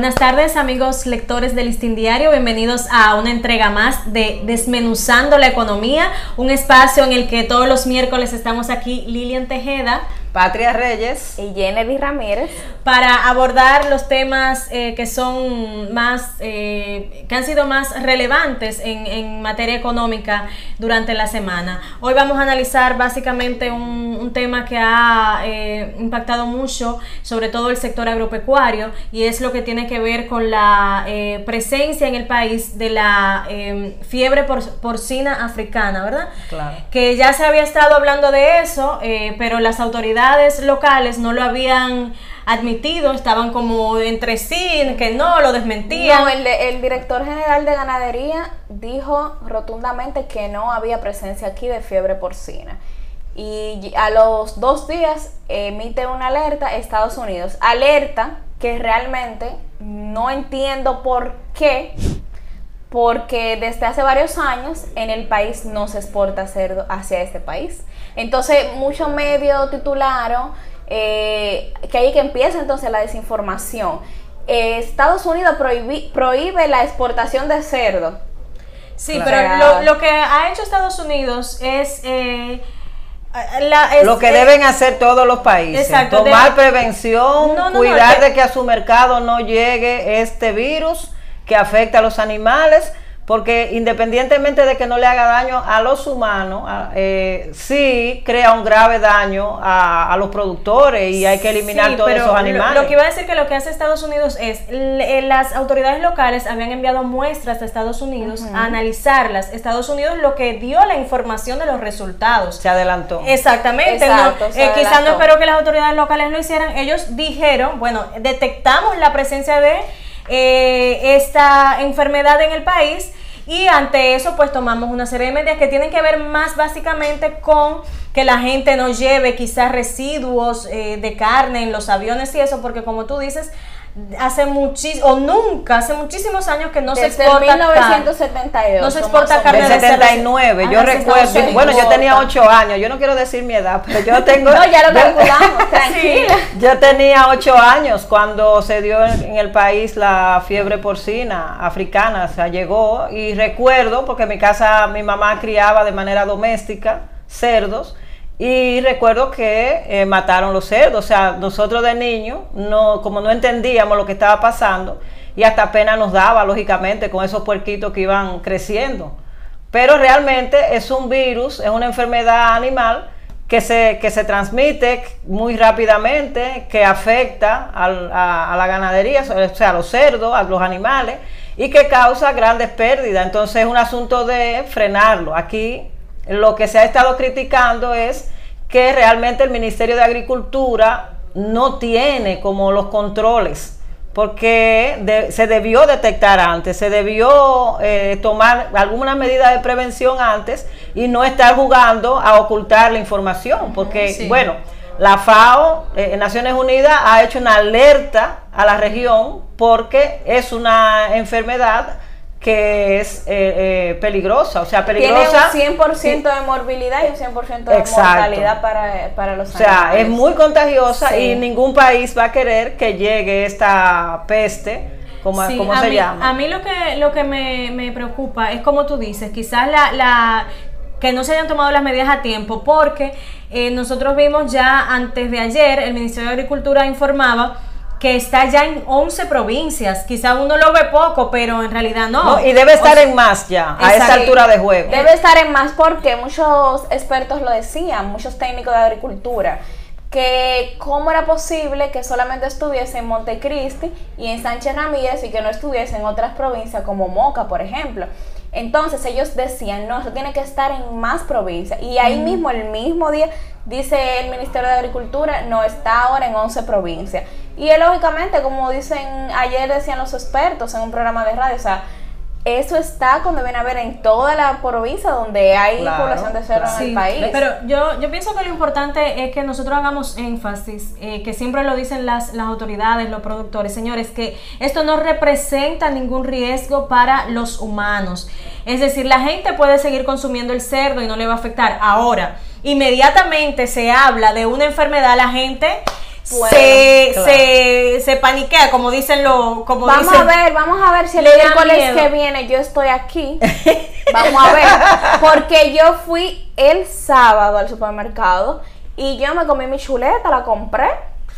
Buenas tardes amigos lectores del Listín Diario, bienvenidos a una entrega más de Desmenuzando la Economía, un espacio en el que todos los miércoles estamos aquí Lilian Tejeda, Patria Reyes y Jenny Ramírez para abordar los temas eh, que son más eh, que han sido más relevantes en, en, materia económica durante la semana. Hoy vamos a analizar básicamente un, un tema que ha eh, impactado mucho, sobre todo el sector agropecuario, y es lo que tiene que ver con la eh, presencia en el país de la eh, fiebre por, porcina africana, ¿verdad? Claro. Que ya se había estado hablando de eso, pero las autoridades locales no lo habían admitido, estaban como entre sí, que no, lo desmentían. No, el, el, director general de ganadería dijo rotundamente que no había presencia aquí de fiebre porcina. Y a los dos días emite una alerta Estados Unidos. Alerta que realmente no entiendo por qué, porque desde hace varios años en el país no se exporta cerdo hacia este país. Entonces, muchos medios titularon eh, que ahí que empieza entonces la desinformación. Eh, Estados Unidos prohíbe, prohíbe la exportación de cerdo. Sí, claro. pero lo, lo, que ha hecho Estados Unidos es... Eh, la, es, lo que deben hacer todos los países, exacto, tomar de, prevención, no, no, cuidar no, de que a su mercado no llegue este virus que afecta a los animales, porque independientemente de que no le haga daño a los humanos, eh, sí crea un grave daño a, a, los productores y hay que eliminar sí, todos esos animales. Lo, lo, que iba a decir que lo que hace Estados Unidos es, le, las autoridades locales habían enviado muestras a Estados Unidos uh -huh. a analizarlas. Estados Unidos lo que dio la información de los resultados. Se adelantó. Exactamente. Exacto, no, eh, quizás no espero que las autoridades locales lo hicieran. Ellos dijeron, bueno, detectamos la presencia de eh, esta enfermedad en el país. Y ante eso pues tomamos una serie de medidas que tienen que ver más básicamente con que la gente no lleve quizás residuos eh, de carne en los aviones y eso porque como tú dices hace muchísimo o nunca hace muchísimos años que no Desde se exporta 1972 no se exporta carne de 79 yo recuerdo. yo, bueno yo tenía 8 años yo no quiero decir mi edad pero yo tengo no ya lo calculamos tranquila. Sí, yo tenía 8 años cuando se dio en, en, el país la fiebre porcina africana o sea llegó y recuerdo porque en mi casa mi mamá criaba de manera doméstica cerdos y recuerdo que eh, mataron los cerdos, o sea, nosotros de niños, no, como no entendíamos lo que estaba pasando, y hasta pena nos daba, lógicamente, con esos puerquitos que iban creciendo. Pero realmente es un virus, es una enfermedad animal que se, que se transmite muy rápidamente, que afecta a, a, la ganadería, o sea, a los cerdos, a los animales, y que causa grandes pérdidas. Entonces es un asunto de frenarlo. Aquí lo que se ha estado criticando es que realmente el Ministerio de Agricultura no tiene como los controles, porque de, se debió detectar antes, se debió eh, tomar alguna medida de prevención antes y no estar jugando a ocultar la información, porque sí. bueno, la FAO, eh, Naciones Unidas, ha hecho una alerta a la región porque es una enfermedad que es eh, eh, peligrosa, o sea, peligrosa. Tiene un 100% de morbilidad y un 100% de Exacto. mortalidad para, para los O sea, animales. es muy contagiosa sí. y ningún país va a querer que llegue esta peste. ¿Cómo, sí, ¿cómo a se mí, llama? A mí lo que, lo que me, me preocupa es como tú dices, quizás la, la que no se hayan tomado las medidas a tiempo, porque eh, nosotros vimos ya antes de ayer, el Ministerio de Agricultura informaba que está ya en 11 provincias. Quizá uno lo ve poco, pero en realidad no. no y debe estar o sea, en más ya, a esa altura de juego. Debe estar en más porque muchos expertos lo decían, muchos técnicos de agricultura, que cómo era posible que solamente estuviese en Montecristi y en Sánchez Ramírez y que no estuviese en otras provincias como Moca, por ejemplo. Entonces ellos decían, no, eso tiene que estar en más provincias. Y ahí mm. mismo, el mismo día, dice el Ministerio de Agricultura, no está ahora en 11 provincias. Y es lógicamente, como dicen, ayer decían los expertos en un programa de radio, o sea, eso está cuando viene a ver en toda la provincia donde hay claro, población de cerdo claro. en el país. Pero yo, yo pienso que lo importante es que nosotros hagamos énfasis, eh, que siempre lo dicen las, las autoridades, los productores, señores, que esto no representa ningún riesgo para los humanos. Es decir, la gente puede seguir consumiendo el cerdo y no le va a afectar. Ahora, inmediatamente se habla de una enfermedad, la gente Se, claro. se, se paniquea, como dicen los... Como Vamos dicen, a ver, vamos a ver si el miércoles que viene yo estoy aquí. Vamos a ver. Porque yo fui el sábado al supermercado y yo me comí mi chuleta, la compré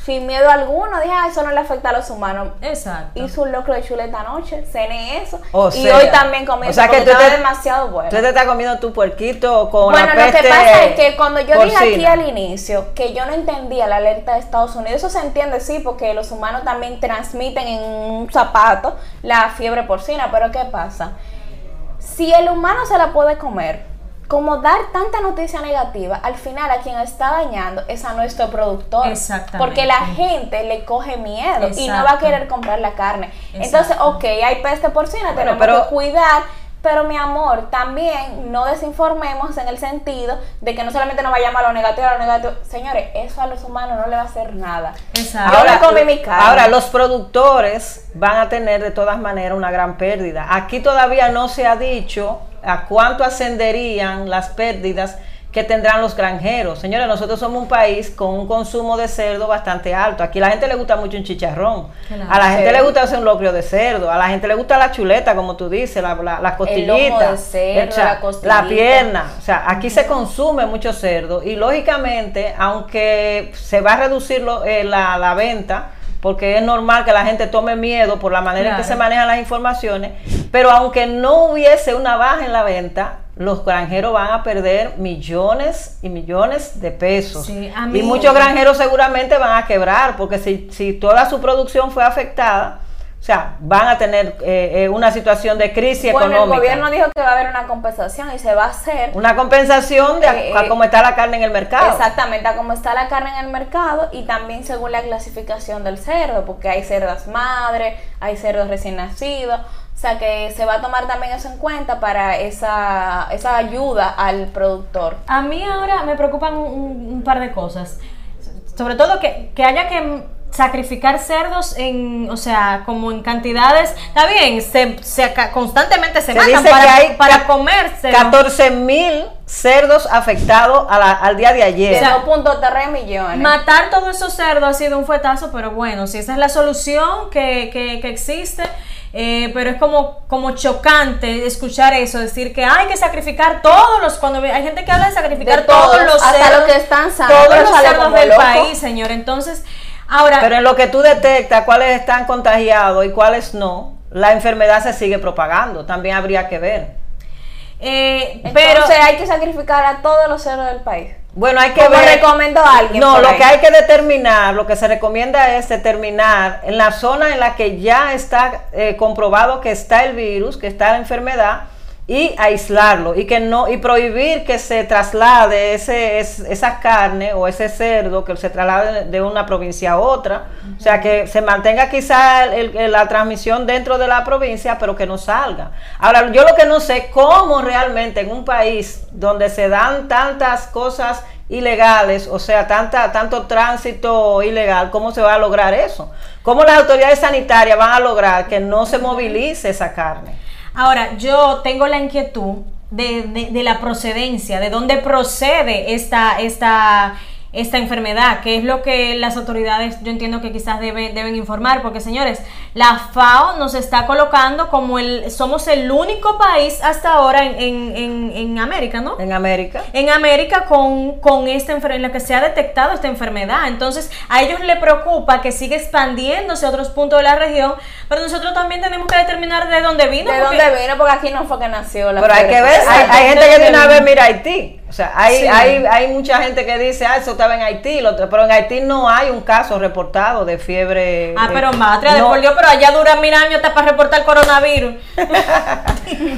sin miedo alguno. Dije, ah, eso no le afecta a los humanos. Exacto. Hice un locro de chuleta anoche, cené eso. O y sea, hoy también comí o sea que porque tú estaba te- demasiado bueno. Tú te estás comiendo tu puerquito con Bueno, la lo que peste pasa es que cuando yo dije aquí al inicio que yo no entendía la alerta de Estados Unidos, eso se entiende sí, porque los humanos también transmiten en un zapato la fiebre porcina, pero ¿qué pasa? Si el humano se la puede comer, como dar tanta noticia negativa, al final a quien está dañando es a nuestro productor. Exactamente. Porque la gente le coge miedo y no va a querer comprar la carne. Entonces, Exacto. ok, hay peste porcina, tenemos pero- que cuidar. Pero mi amor, también no desinformemos en el sentido de que no solamente nos vayamos a lo negativo, a lo negativo. Señores, eso a los humanos no le va a hacer nada. Exacto. Yo me comí mi carne. ahora los productores van a tener de todas maneras una gran pérdida. Aquí todavía no se ha dicho a cuánto ascenderían las pérdidas que tendrán los granjeros. Señores, nosotros somos un país con un consumo de cerdo bastante alto. Aquí a la gente le gusta mucho un chicharrón. Claro. a la gente Sí. le gusta hacer un locrio de cerdo. A la gente le gusta la chuleta, como tú dices, la, la, la costillita. la pierna. O sea, aquí se consume mucho cerdo y lógicamente, aunque se va a reducir lo- eh, la, la venta, porque es normal que la gente tome miedo por la manera en que se manejan las informaciones, pero aunque no hubiese una baja en la venta, los granjeros van a perder millones y millones de pesos. Sí, y muchos granjeros seguramente van a quebrar, porque si, si toda su producción fue afectada, o sea, van a tener eh, eh, una situación de crisis bueno, el económica. gobierno dijo que va a haber una compensación y se va a hacer. Una compensación de a- Eh, a eh, cómo está la carne en el mercado. Exactamente, a cómo está la carne en el mercado y también según la clasificación del cerdo, porque hay cerdas madre, hay cerdos recién nacidos, o sea que se va a tomar también eso en cuenta para esa, esa ayuda al productor. A mí ahora me preocupan un, un par de cosas. Sobre todo que, que haya que sacrificar cerdos en, o sea, como en cantidades, está bien, se, se acá- constantemente se, Se matan dice para, que hay para comerse. 14 mil cerdos afectados a la- al día de ayer. sea, 2.3 millones. Matar todos esos cerdos ha sido un fuetazo, pero bueno, si esa es la solución que, que, que existe, eh, pero es como, como chocante escuchar eso, decir que hay que sacrificar todos los, cuando hay gente que habla de sacrificar De todos, todos, los hasta cerdos, los que están sanos, todos los cerdos del loco. país, señor. Entonces, ahora, Pero en lo que tú detectas cuáles están contagiados y cuáles no, la enfermedad se sigue propagando. También habría que ver. eh, pero hay que sacrificar a todos los cerdos del país. Bueno, hay que Como ver. recomendó alguien No, lo ahí. que hay que determinar, lo que se recomienda es determinar en la zona en la que ya está eh, comprobado que está el virus, que está la enfermedad y aislarlo y que no y prohibir que se traslade ese es- esa carne o ese cerdo que se traslade de una provincia a otra, o sea que se mantenga quizá el- la transmisión dentro de la provincia, pero que no salga. Ahora yo lo que no sé cómo realmente en un país donde se dan tantas cosas ilegales, o sea, tanta, tanto tránsito ilegal, ¿cómo se va a lograr eso? ¿Cómo las autoridades sanitarias van a lograr que no se movilice esa carne? Ahora, yo tengo la inquietud de, de- la procedencia, de dónde procede esta, esta, esta enfermedad, que es lo que las autoridades, yo entiendo que quizás debe- deben informar, porque señores, la FAO nos está colocando como el, somos el único país hasta ahora en, en, en- en América, ¿no? En América. en América con, con esta enfermedad, en la que se ha detectado esta enfermedad. Entonces, a ellos le preocupa que siga expandiéndose a otros puntos de la región, pero nosotros también tenemos que determinar de dónde vino. ¿De porque- dónde vino? Porque aquí no fue que nació la Pero hay que ver, hay, hay gente que de una vez mira Haití. O sea, hay, Sí. hay, hay mucha gente que dice, ah, eso estaba en Haití, pero en Haití no hay un caso reportado de fiebre. Ah, pero matria, de no. por Dios, pero allá dura mil años hasta para reportar coronavirus.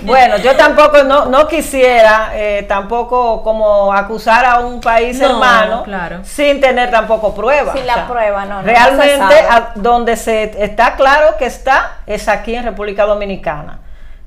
Bueno, yo tampoco no, no quisiera eh, tampoco como acusar a un país No, hermano claro. sin tener tampoco pruebas. Sin la prueba, no, no, Realmente a- donde se está claro que está es aquí en República Dominicana.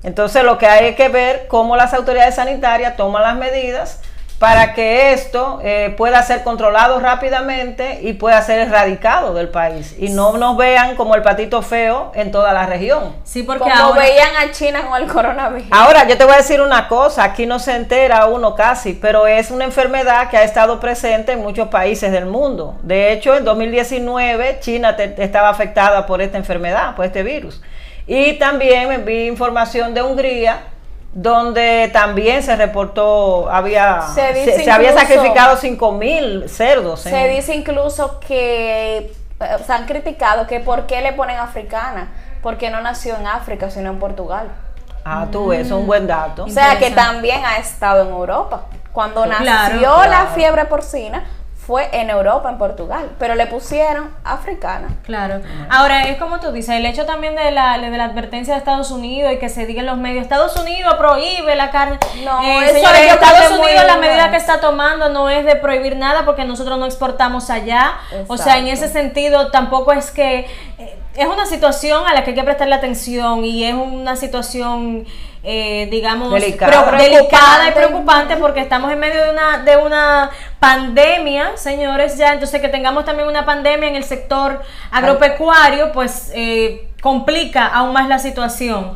Entonces lo que hay que ver cómo las autoridades sanitarias toman las medidas para que esto eh, pueda ser controlado rápidamente y pueda ser erradicado del país y no nos vean como el patito feo en toda la región. Sí, porque Como ahora... veían a China con el coronavirus. Ahora, yo te voy a decir una cosa, aquí no se entera uno casi, pero es una enfermedad que ha estado presente en muchos países del mundo. De hecho, en 2019 China te- estaba afectada por esta enfermedad, por este virus. Y también me vi información de Hungría, donde también se reportó, había, Se se, dice se había sacrificado 5 mil cerdos. en- Se dice incluso que eh, se han criticado que por qué le ponen africana, porque no nació en África, sino en Portugal. Ah, tú ves, eso es un buen dato. O sea que también ha estado en Europa. Cuando Claro, nació la fiebre porcina, fue en Europa, en Portugal, pero le pusieron africana. Claro. Ahora, es como tú dices, el hecho también de la, de la advertencia de Estados Unidos y que se diga en los medios, Estados Unidos prohíbe la carne. No, Eh, eso señores, Estados es muy Unidos la medida que está tomando no es de prohibir nada porque nosotros no exportamos allá. O sea, en Exacto. ese sentido tampoco es que... eh, es una situación a la que hay que prestarle atención y es una situación... eh, digamos Delicada. delicada y Preocupante. preocupante porque estamos en medio de una de una pandemia, señores, ya entonces que tengamos también una pandemia en el sector agropecuario, pues eh, complica aún más la situación.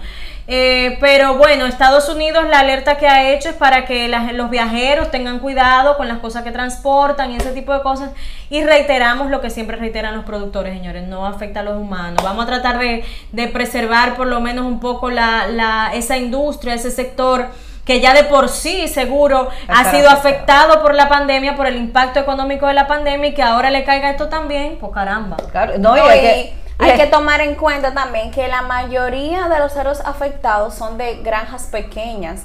Eh, pero bueno, Estados Unidos la alerta que ha hecho es para que la- los viajeros tengan cuidado con las cosas que transportan y ese tipo de cosas. Y reiteramos lo que siempre reiteran los productores, señores, no afecta a los humanos. Vamos a tratar de, de preservar por lo menos un poco la, la- esa industria, ese sector que ya de por sí seguro ha sido afectado. afectado por la pandemia, por el impacto económico de la pandemia y que ahora le caiga esto también, pues caramba. Claro, no, y No, hay y que- hay que tomar en cuenta también que la mayoría de los cerdos afectados son de granjas pequeñas,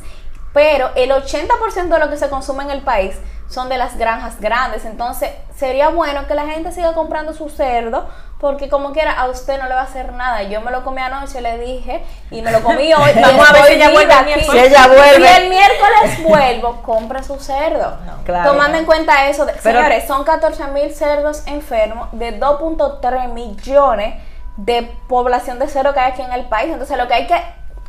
pero el 80% de lo que se consume en el país son de las granjas grandes. Entonces, sería bueno que la gente siga comprando su cerdo, porque como quiera, a usted no le va a hacer nada. Yo me lo comí anoche, le dije, y me lo comí hoy. Vamos a ver si ella vuelve el aquí. miércoles. Si ella vuelve. Si el miércoles vuelvo, compra su cerdo. Claro. Tomando en cuenta eso, de- Pero- señores, son 14 mil cerdos enfermos de 2.3 millones de población de cerdo que hay aquí en el país. Entonces, lo que hay que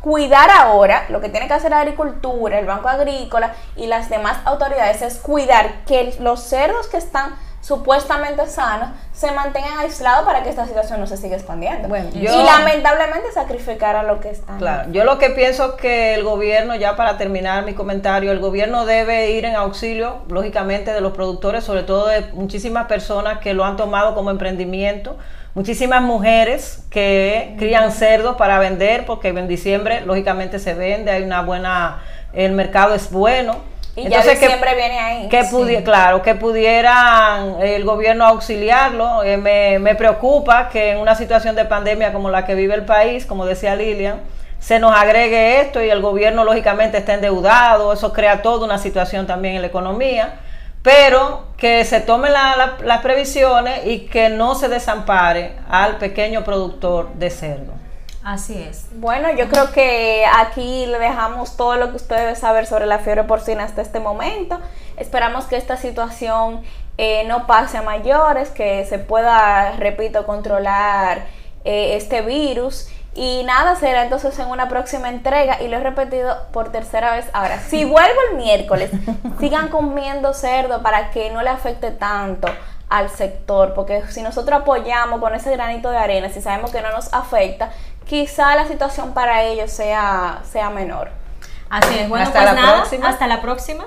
cuidar ahora, lo que tiene que hacer la agricultura, el Banco Agrícola y las demás autoridades es cuidar que los cerdos que están supuestamente sanos se mantengan aislados para que esta situación no se siga expandiendo. Bueno, y yo- lamentablemente sacrificar a lo que están. Claro, yo lo que pienso es que el gobierno, ya para terminar mi comentario, el gobierno debe ir en auxilio, lógicamente, de los productores, sobre todo de muchísimas personas que lo han tomado como emprendimiento, muchísimas mujeres que crían cerdos para vender, porque en diciembre, lógicamente, se vende, hay una buena, el mercado es bueno. Y ya diciembre viene ahí. Que pudi- Claro, que pudieran el gobierno auxiliarlo. Eh, me, me preocupa que en una situación de pandemia como la que vive el país, como decía Lilian, se nos agregue esto y el gobierno lógicamente está endeudado, eso crea toda una situación también en la economía, pero que se tomen la- la- las previsiones y que no se desampare al pequeño productor de cerdo. Así es. Bueno, yo creo que aquí le dejamos todo lo que usted debe saber sobre la fiebre porcina hasta este momento. Esperamos que esta situación eh, no pase a mayores, que se pueda, repito, controlar eh, este virus. Y nada, será entonces en una próxima entrega y lo he repetido por tercera vez ahora. Si vuelvo el miércoles, sigan comiendo cerdo para que no le afecte tanto al sector, porque si nosotros apoyamos con ese granito de arena, si sabemos que no nos afecta, quizá la situación para ellos sea, sea menor. Así es. Bueno, Hasta pues la nada, próxima. hasta la próxima.